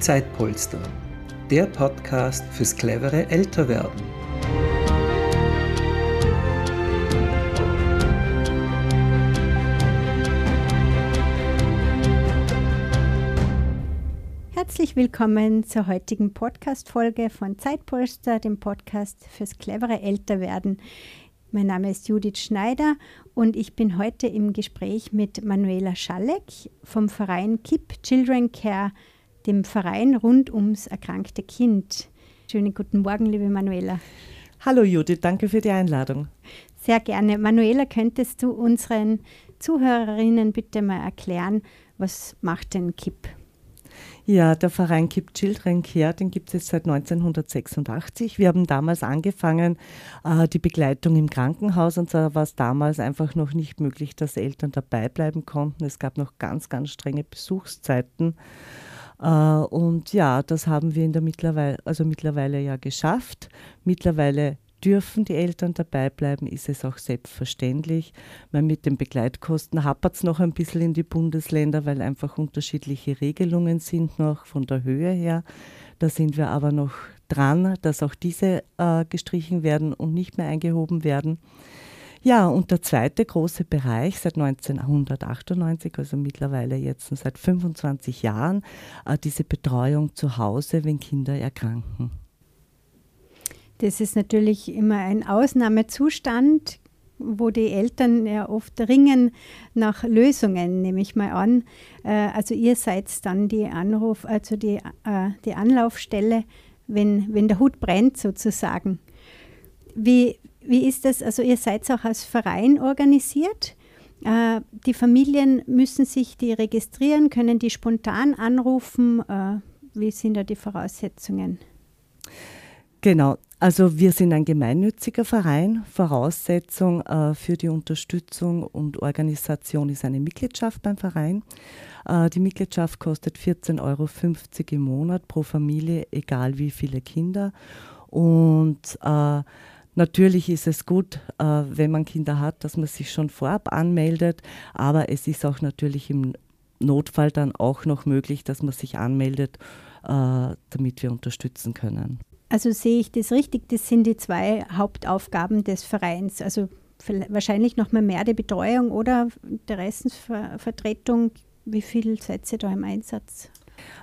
Zeitpolster, der Podcast fürs clevere Älterwerden. Herzlich willkommen zur heutigen Podcast-Folge von Zeitpolster, dem Podcast fürs clevere Älterwerden. Mein Name ist Judith Schneider und ich bin heute im Gespräch mit Manuela Schalleck vom Verein KIP Children Care dem Verein rund ums erkrankte Kind. Schönen guten Morgen, liebe Manuela. Hallo Judith, danke für die Einladung. Sehr gerne. Manuela, könntest du unseren Zuhörerinnen bitte mal erklären, was macht denn KIP? Ja, der Verein KIP Children Care, den gibt es seit 1986. Wir haben damals angefangen, äh, die Begleitung im Krankenhaus und zwar war es damals einfach noch nicht möglich, dass Eltern dabei bleiben konnten. Es gab noch ganz, ganz strenge Besuchszeiten. Äh, und ja, das haben wir in der mittlerweile, also mittlerweile ja geschafft. Mittlerweile dürfen die Eltern dabei bleiben, ist es auch selbstverständlich. Weil mit den Begleitkosten hapert es noch ein bisschen in die Bundesländer, weil einfach unterschiedliche Regelungen sind noch von der Höhe her. Da sind wir aber noch dran, dass auch diese äh, gestrichen werden und nicht mehr eingehoben werden. Ja, und der zweite große Bereich seit 1998, also mittlerweile jetzt seit 25 Jahren, äh, diese Betreuung zu Hause, wenn Kinder erkranken. Das ist natürlich immer ein Ausnahmezustand, wo die Eltern ja oft ringen nach Lösungen, nehme ich mal an. Äh, also ihr seid dann die Anruf, also die, äh, die Anlaufstelle, wenn, wenn der Hut brennt sozusagen. Wie, wie ist das? Also ihr seid auch als Verein organisiert. Äh, die Familien müssen sich die registrieren, können die spontan anrufen. Äh, wie sind da die Voraussetzungen? Genau, also wir sind ein gemeinnütziger Verein. Voraussetzung äh, für die Unterstützung und Organisation ist eine Mitgliedschaft beim Verein. Die Mitgliedschaft kostet 14,50 Euro im Monat pro Familie, egal wie viele Kinder. Und Natürlich ist es gut, äh, wenn man Kinder hat, dass man sich schon vorab anmeldet, aber es ist auch natürlich im Notfall dann auch noch möglich, dass man sich anmeldet, äh, damit wir unterstützen können. Also sehe ich das richtig, das sind die zwei Hauptaufgaben des Vereins. Also wahrscheinlich noch mal mehr die Betreuung oder Interessensvertretung. Wie viel seid ihr da im Einsatz?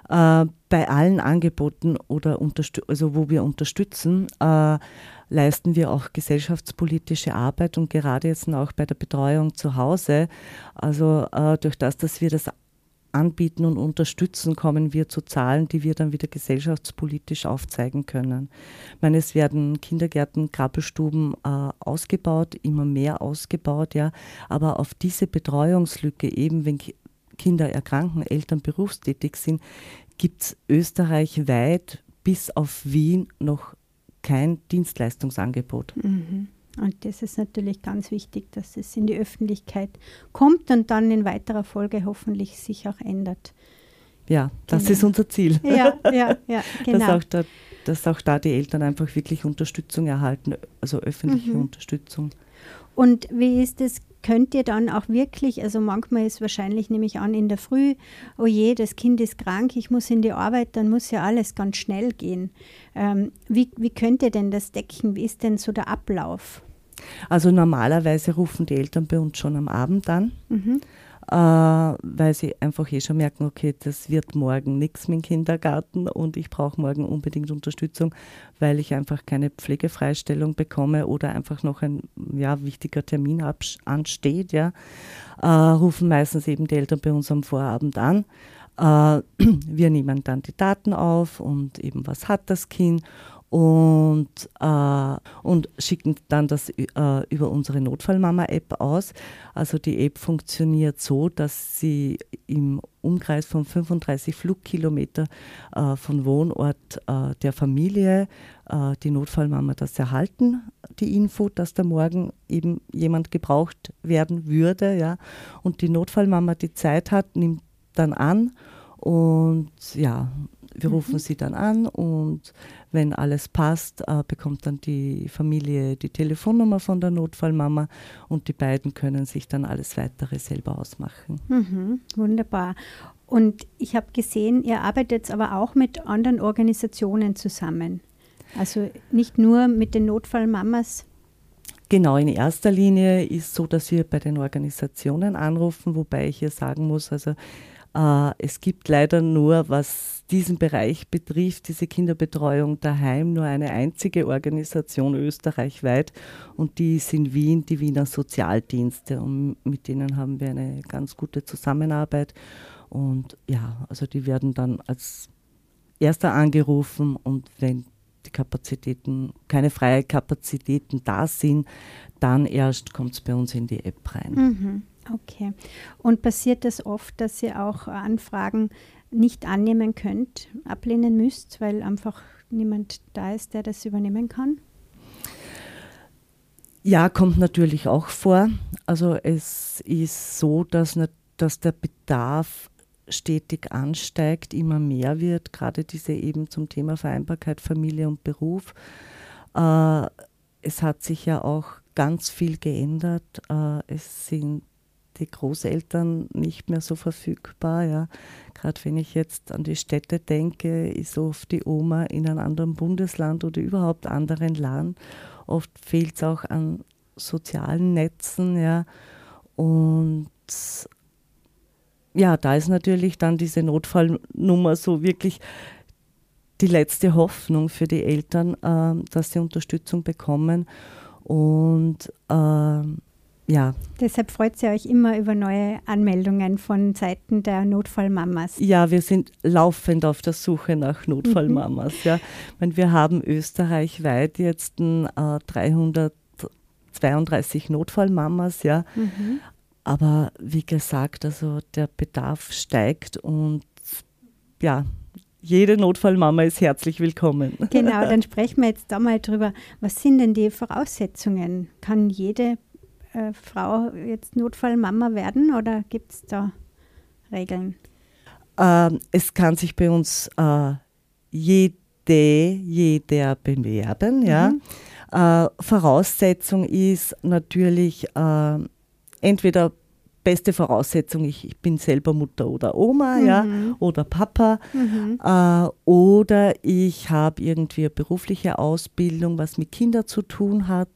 Äh, bei allen Angeboten oder also wo wir unterstützen, äh, leisten wir auch gesellschaftspolitische Arbeit und gerade jetzt auch bei der Betreuung zu Hause. Also äh, durch das, dass wir das anbieten und unterstützen, kommen wir zu Zahlen, die wir dann wieder gesellschaftspolitisch aufzeigen können. Ich meine, es werden Kindergärten, Krabbelstuben äh, ausgebaut, immer mehr ausgebaut, ja, aber auf diese Betreuungslücke, eben wenn Kinder erkranken, Eltern berufstätig sind, gibt es österreichweit bis auf Wien noch kein Dienstleistungsangebot. Mhm. Und das ist natürlich ganz wichtig, dass es in die Öffentlichkeit kommt und dann in weiterer Folge hoffentlich sich auch ändert. Ja, das genau. ist unser Ziel. Ja, ja, ja, genau. Dass auch, da, dass auch da die Eltern einfach wirklich Unterstützung erhalten, also öffentliche mhm. Unterstützung. Und wie ist es könnt ihr dann auch wirklich, also manchmal ist wahrscheinlich, nehme ich an, in der Früh, oh je, das Kind ist krank, ich muss in die Arbeit, dann muss ja alles ganz schnell gehen. Ähm, wie, wie könnt ihr denn das decken? Wie ist denn so der Ablauf? Also normalerweise rufen die Eltern bei uns schon am Abend an. Mhm weil sie einfach eh schon merken, okay, das wird morgen nichts mit dem Kindergarten und ich brauche morgen unbedingt Unterstützung, weil ich einfach keine Pflegefreistellung bekomme oder einfach noch ein ja, wichtiger Termin ansteht. Ja, äh, rufen meistens eben die Eltern bei uns am Vorabend an. Äh, wir nehmen dann die Daten auf und eben was hat das Kind und, äh, und schicken dann das äh, über unsere Notfallmama-App aus. Also die App funktioniert so, dass sie im Umkreis von 35 Flugkilometer äh, von Wohnort äh, der Familie äh, die Notfallmama das erhalten, die Info, dass da morgen eben jemand gebraucht werden würde. Ja. Und die Notfallmama die Zeit hat, nimmt dann an und ja, wir rufen mhm. sie dann an und wenn alles passt, äh, bekommt dann die Familie die Telefonnummer von der Notfallmama und die beiden können sich dann alles weitere selber ausmachen. Mhm, wunderbar. Und ich habe gesehen, ihr arbeitet aber auch mit anderen Organisationen zusammen. Also nicht nur mit den Notfallmamas. Genau, in erster Linie ist so, dass wir bei den Organisationen anrufen, wobei ich hier sagen muss, also es gibt leider nur, was diesen Bereich betrifft, diese Kinderbetreuung daheim, nur eine einzige Organisation österreichweit und die ist in Wien, die Wiener Sozialdienste und mit denen haben wir eine ganz gute Zusammenarbeit und ja, also die werden dann als erster angerufen und wenn die Kapazitäten, keine freien Kapazitäten da sind, dann erst kommt es bei uns in die App rein. Mhm. Okay. Und passiert das oft, dass ihr auch Anfragen nicht annehmen könnt, ablehnen müsst, weil einfach niemand da ist, der das übernehmen kann? Ja, kommt natürlich auch vor. Also es ist so, dass, dass der Bedarf stetig ansteigt, immer mehr wird, gerade diese eben zum Thema Vereinbarkeit Familie und Beruf. Äh, es hat sich ja auch ganz viel geändert. Äh, es sind die Großeltern nicht mehr so verfügbar. Ja. Gerade wenn ich jetzt an die Städte denke, ist oft die Oma in einem anderen Bundesland oder überhaupt anderen Land. Oft fehlt es auch an sozialen Netzen. Ja. Und ja, da ist natürlich dann diese Notfallnummer so wirklich die letzte Hoffnung für die Eltern, äh, dass sie Unterstützung bekommen. Und äh, ja. Deshalb freut sie euch immer über neue Anmeldungen von Seiten der Notfallmamas. Ja, wir sind laufend auf der Suche nach Notfallmamas. Mhm. Ja. Meine, wir haben österreichweit jetzt äh, 332 Notfallmamas, ja. Mhm. Aber wie gesagt, also der Bedarf steigt und ja, jede Notfallmama ist herzlich willkommen. Genau, dann sprechen wir jetzt da mal drüber. Was sind denn die Voraussetzungen? Kann jede äh, Frau jetzt Notfallmama werden oder gibt es da Regeln? Ähm, es kann sich bei uns äh, jede, jeder bewerben. Ja. Mhm. Äh, Voraussetzung ist natürlich äh, entweder beste Voraussetzung, ich, ich, bin selber Mutter oder Oma, mhm. ja, oder Papa, mhm. äh, oder ich habe irgendwie eine berufliche Ausbildung, was mit Kindern zu tun hat.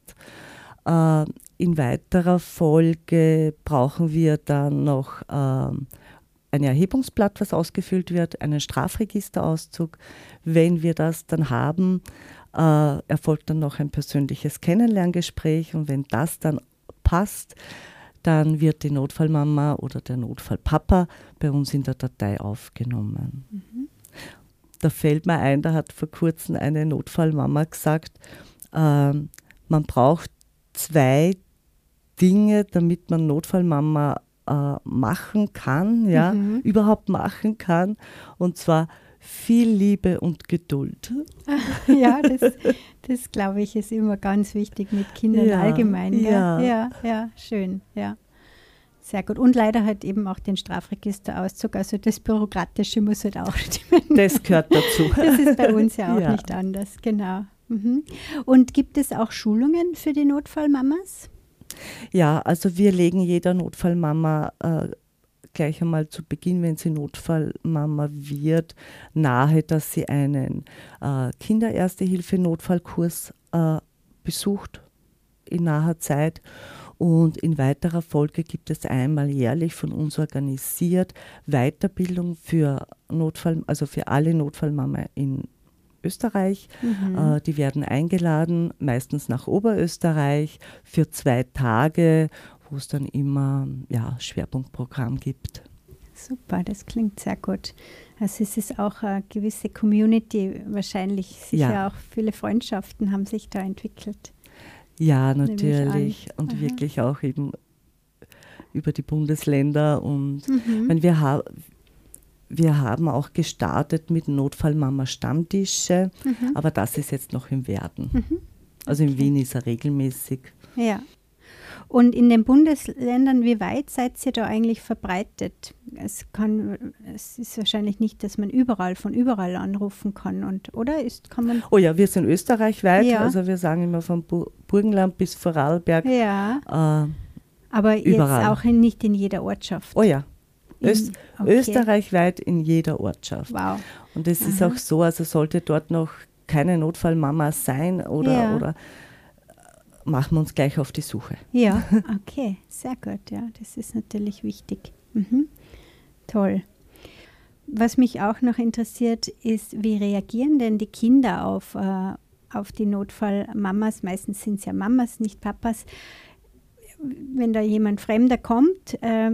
Äh, in weiterer Folge brauchen wir dann noch äh, ein Erhebungsblatt, was ausgefüllt wird, einen Strafregisterauszug. Wenn wir das dann haben, äh, erfolgt dann noch ein persönliches Kennenlerngespräch und wenn das dann passt, dann wird die Notfallmama oder der Notfallpapa bei uns in der Datei aufgenommen. Mhm. Da fällt mir ein, da hat vor kurzem eine Notfallmama gesagt, äh, man braucht zwei Dinge, damit man Notfallmama äh, machen kann, ja, mhm. überhaupt machen kann. Und zwar viel Liebe und Geduld. Ja, das, das glaube ich ist immer ganz wichtig mit Kindern ja, allgemein. Ja. ja, ja, schön, ja. Sehr gut. Und leider halt eben auch den Strafregisterauszug. Also das Bürokratische muss halt auch stimmen. Das gehört dazu. Das ist bei uns ja auch ja. nicht anders, genau. Mhm. Und gibt es auch Schulungen für die Notfallmamas? Ja, also wir legen jeder Notfallmama äh, gleich einmal zu Beginn, wenn sie Notfallmama wird, nahe, dass sie einen äh, Kindererste-Hilfe-Notfallkurs äh, besucht in naher Zeit. Und in weiterer Folge gibt es einmal jährlich von uns organisiert Weiterbildung für Notfall, also für alle Notfallmama in Österreich. Mhm. Äh, die werden eingeladen, meistens nach Oberösterreich, für zwei Tage wo es dann immer ja, Schwerpunktprogramm gibt. Super, das klingt sehr gut. Also es ist auch eine gewisse Community, wahrscheinlich sicher ja. auch viele Freundschaften haben sich da entwickelt. Ja, natürlich. Und Aha. wirklich auch eben über die Bundesländer. Und mhm. meine, wir, wir haben auch gestartet mit Notfallmama Stammtische, mhm. aber das ist jetzt noch im Werden. Mhm. Also in Wien ist er regelmäßig. Ja. Und in den Bundesländern, wie weit seid ihr da eigentlich verbreitet? Es, kann, es ist wahrscheinlich nicht, dass man überall von überall anrufen kann, und, oder? Ist, kann man oh ja, wir sind österreichweit, ja. also wir sagen immer von Burgenland bis Vorarlberg. Ja. Äh, Aber überall. jetzt auch in, nicht in jeder Ortschaft. Oh ja. Öst okay. Österreichweit in jeder Ortschaft. Wow. Und es ist auch so, also sollte dort noch keine Notfallmama sein oder, ja. oder machen wir uns gleich auf die Suche. Ja, okay, sehr gut. Ja, das ist natürlich wichtig. Mhm. Toll. Was mich auch noch interessiert, ist, wie reagieren denn die Kinder auf, äh, auf die Notfallmamas? Meistens sind es ja Mamas, nicht Papas. Wenn da jemand Fremder kommt, äh,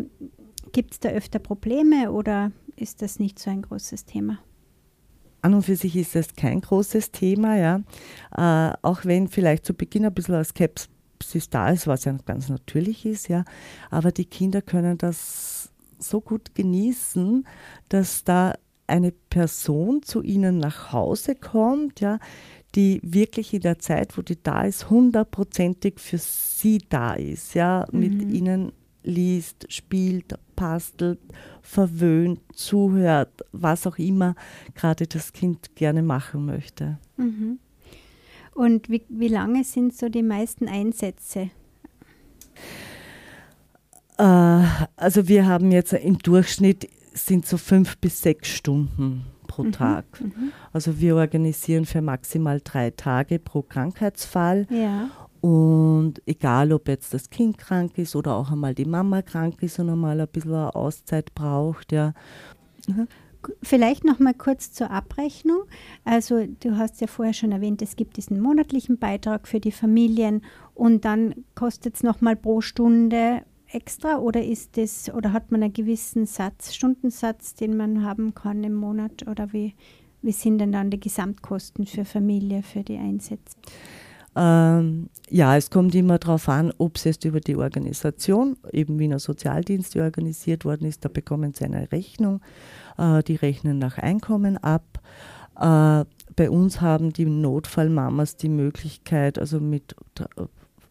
gibt es da öfter Probleme oder ist das nicht so ein großes Thema? An und für sich ist das kein großes Thema, ja. Äh, auch wenn vielleicht zu Beginn ein bisschen Skepsis da ist, was ja ganz natürlich ist, ja. Aber die Kinder können das so gut genießen, dass da eine Person zu ihnen nach Hause kommt, ja, die wirklich in der Zeit, wo die da ist, hundertprozentig für sie da ist, ja, mhm. mit ihnen liest, spielt, bastelt, verwöhnt, zuhört, was auch immer gerade das Kind gerne machen möchte. Mhm. Und wie, wie lange sind so die meisten Einsätze? Äh, also wir haben jetzt im Durchschnitt sind so fünf bis sechs Stunden pro mhm, Tag. Mhm. Also wir organisieren für maximal drei Tage pro Krankheitsfall. Ja. Und egal, ob jetzt das Kind krank ist oder auch einmal die Mama krank ist und einmal ein bisschen Auszeit braucht, ja. Mhm. Vielleicht noch mal kurz zur Abrechnung. Also du hast ja vorher schon erwähnt, es gibt diesen monatlichen Beitrag für die Familien und dann kostet es noch mal pro Stunde extra oder ist das oder hat man einen gewissen Satz, Stundensatz, den man haben kann im Monat oder wie, wie sind denn dann die Gesamtkosten für Familie für die Einsätze? Ähm, ja, es kommt immer darauf an, ob es jetzt über die Organisation, eben Wiener Sozialdienste organisiert worden ist, da bekommen sie eine Rechnung, äh, die rechnen nach Einkommen ab. Äh, bei uns haben die Notfallmamas die Möglichkeit, also mit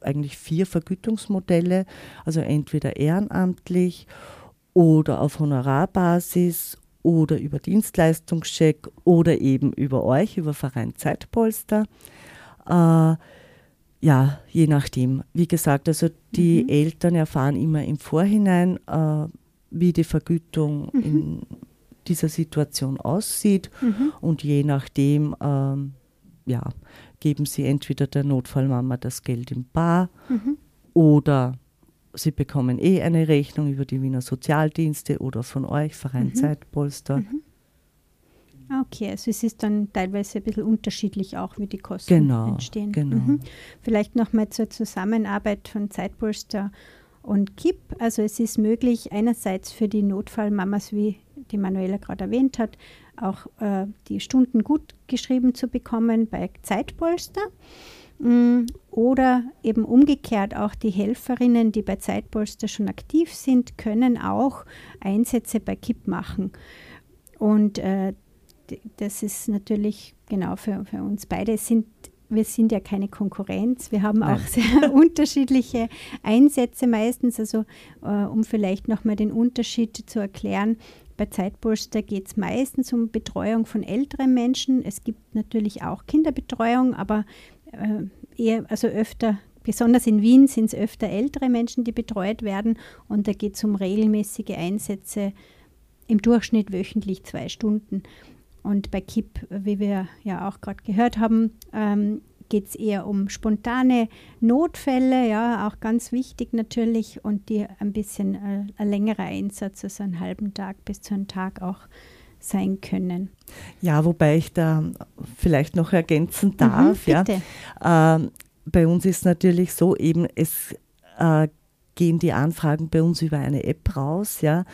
eigentlich vier Vergütungsmodelle, also entweder ehrenamtlich oder auf Honorarbasis oder über Dienstleistungscheck oder eben über euch, über Verein Zeitpolster. Äh, ja, je nachdem. Wie gesagt, also die mhm. Eltern erfahren immer im Vorhinein, äh, wie die Vergütung mhm. in dieser Situation aussieht mhm. und je nachdem, ähm, ja, geben sie entweder der Notfallmama das Geld im Bar mhm. oder sie bekommen eh eine Rechnung über die Wiener Sozialdienste oder von euch, Verein mhm. Zeitpolster. Okay, also es ist dann teilweise ein bisschen unterschiedlich auch, wie die Kosten genau, entstehen. Genau. Mhm. Vielleicht nochmal zur Zusammenarbeit von Zeitpolster und KIP. Also es ist möglich, einerseits für die Notfallmamas, wie die Manuela gerade erwähnt hat, auch äh, die Stunden gut geschrieben zu bekommen bei Zeitpolster. Mm, oder eben umgekehrt auch die Helferinnen, die bei Zeitpolster schon aktiv sind, können auch Einsätze bei KIP machen. Und äh, das ist natürlich genau für, für uns beide sind wir sind ja keine Konkurrenz. Wir haben auch sehr unterschiedliche Einsätze meistens. Also äh, um vielleicht nochmal den Unterschied zu erklären, bei Zeitpolster geht es meistens um Betreuung von älteren Menschen. Es gibt natürlich auch Kinderbetreuung, aber äh, eher, also öfter, besonders in Wien sind es öfter ältere Menschen, die betreut werden. Und da geht es um regelmäßige Einsätze, im Durchschnitt wöchentlich zwei Stunden. Und bei KIP, wie wir ja auch gerade gehört haben, ähm, geht es eher um spontane Notfälle, ja, auch ganz wichtig natürlich und die ein bisschen äh, ein längerer Einsatz, also einen halben Tag bis zu einem Tag auch sein können. Ja, wobei ich da vielleicht noch ergänzen mhm, darf. Mhm, ja. Ähm, bei uns ist natürlich so eben, es äh, gehen die Anfragen bei uns über eine App raus, ja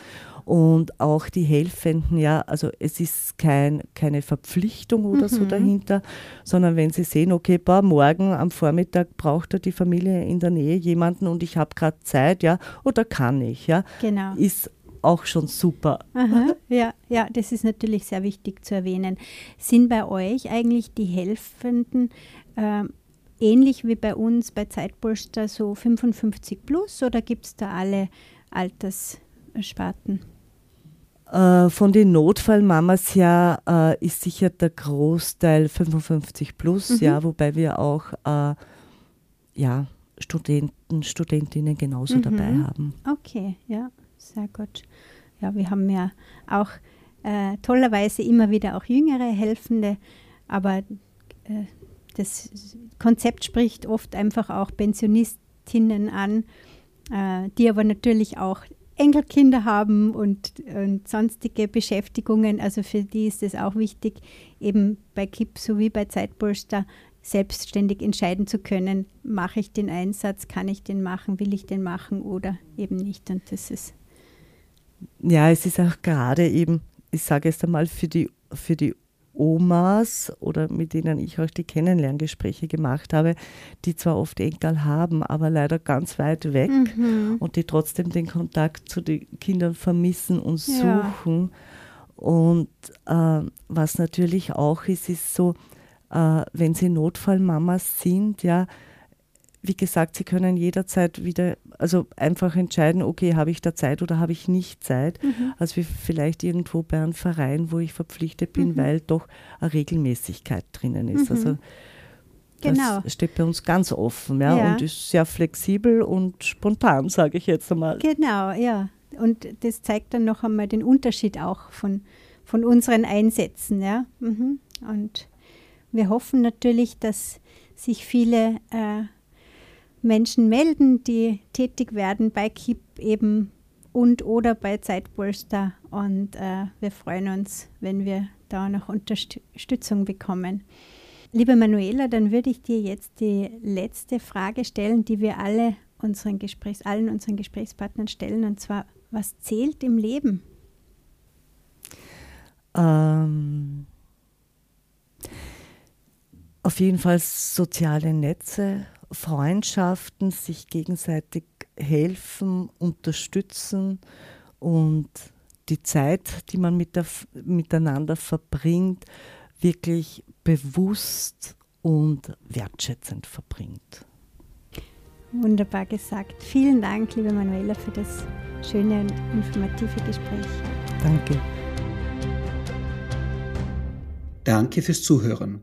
und auch die Helfenden, ja, also es ist kein, keine Verpflichtung oder mhm. so dahinter, sondern wenn sie sehen, okay, boah, morgen am Vormittag braucht er die Familie in der Nähe jemanden und ich habe gerade Zeit, ja, oder kann ich, ja, genau. ist auch schon super. Aha, ja, ja, das ist natürlich sehr wichtig zu erwähnen. Sind bei euch eigentlich die Helfenden äh, ähnlich wie bei uns bei Zeitpolster so 55 plus oder gibt es da alle Alterssparten? Äh, von den Notfallmamas her äh, ist sicher der Großteil 55 plus, mhm. ja, wobei wir auch äh, ja, Studenten, Studentinnen genauso mhm. dabei haben. Okay, ja, sehr gut. ja, wir haben ja auch äh, tollerweise immer wieder auch jüngere Helfende, aber äh, das Konzept spricht oft einfach auch Pensionistinnen an, die aber natürlich auch Enkelkinder haben und, und, sonstige Beschäftigungen. Also für die ist es auch wichtig, eben bei KIP sowie bei Zeitpolster selbstständig entscheiden zu können, mache ich den Einsatz, kann ich den machen, will ich den machen oder eben nicht. Und das ist. Ja, es ist auch gerade eben, ich sage es einmal, für die, für die Omas oder mit denen ich auch die Kennenlerngespräche gemacht habe, die zwar oft Enkel haben, aber leider ganz weit weg mhm. und die trotzdem den Kontakt zu den Kindern vermissen und suchen. Ja. Und äh, was natürlich auch ist, ist so, äh, wenn sie Notfallmamas sind, ja, wie gesagt, sie können jederzeit wieder, also einfach entscheiden, okay, habe ich da Zeit oder habe ich nicht Zeit. Mhm. Also wie vielleicht irgendwo bei einem Verein, wo ich verpflichtet bin, mhm. weil doch eine Regelmäßigkeit drinnen ist. Mhm. Also genau. das steht bei uns ganz offen ja, ja, und ist sehr flexibel und spontan, sage ich jetzt einmal. Genau, ja. Und das zeigt dann noch einmal den Unterschied auch von, von unseren Einsätzen. Ja. Mhm. Und wir hoffen natürlich, dass sich viele äh, Menschen melden, die tätig werden bei KIP eben und oder bei Zeitpolster. Und äh, wir freuen uns, wenn wir da noch Unterstützung bekommen. Liebe Manuela, dann würde ich dir jetzt die letzte Frage stellen, die wir alle unseren Gesprächs, allen unseren Gesprächspartnern stellen, und zwar, was zählt im Leben? Ähm, auf jeden Fall soziale Netze, Freundschaften, sich gegenseitig helfen, unterstützen und die Zeit, die man mit der, miteinander verbringt, wirklich bewusst und wertschätzend verbringt. Wunderbar gesagt. Vielen Dank, liebe Manuela, für das schöne und informative Gespräch. Danke. Danke fürs Zuhören.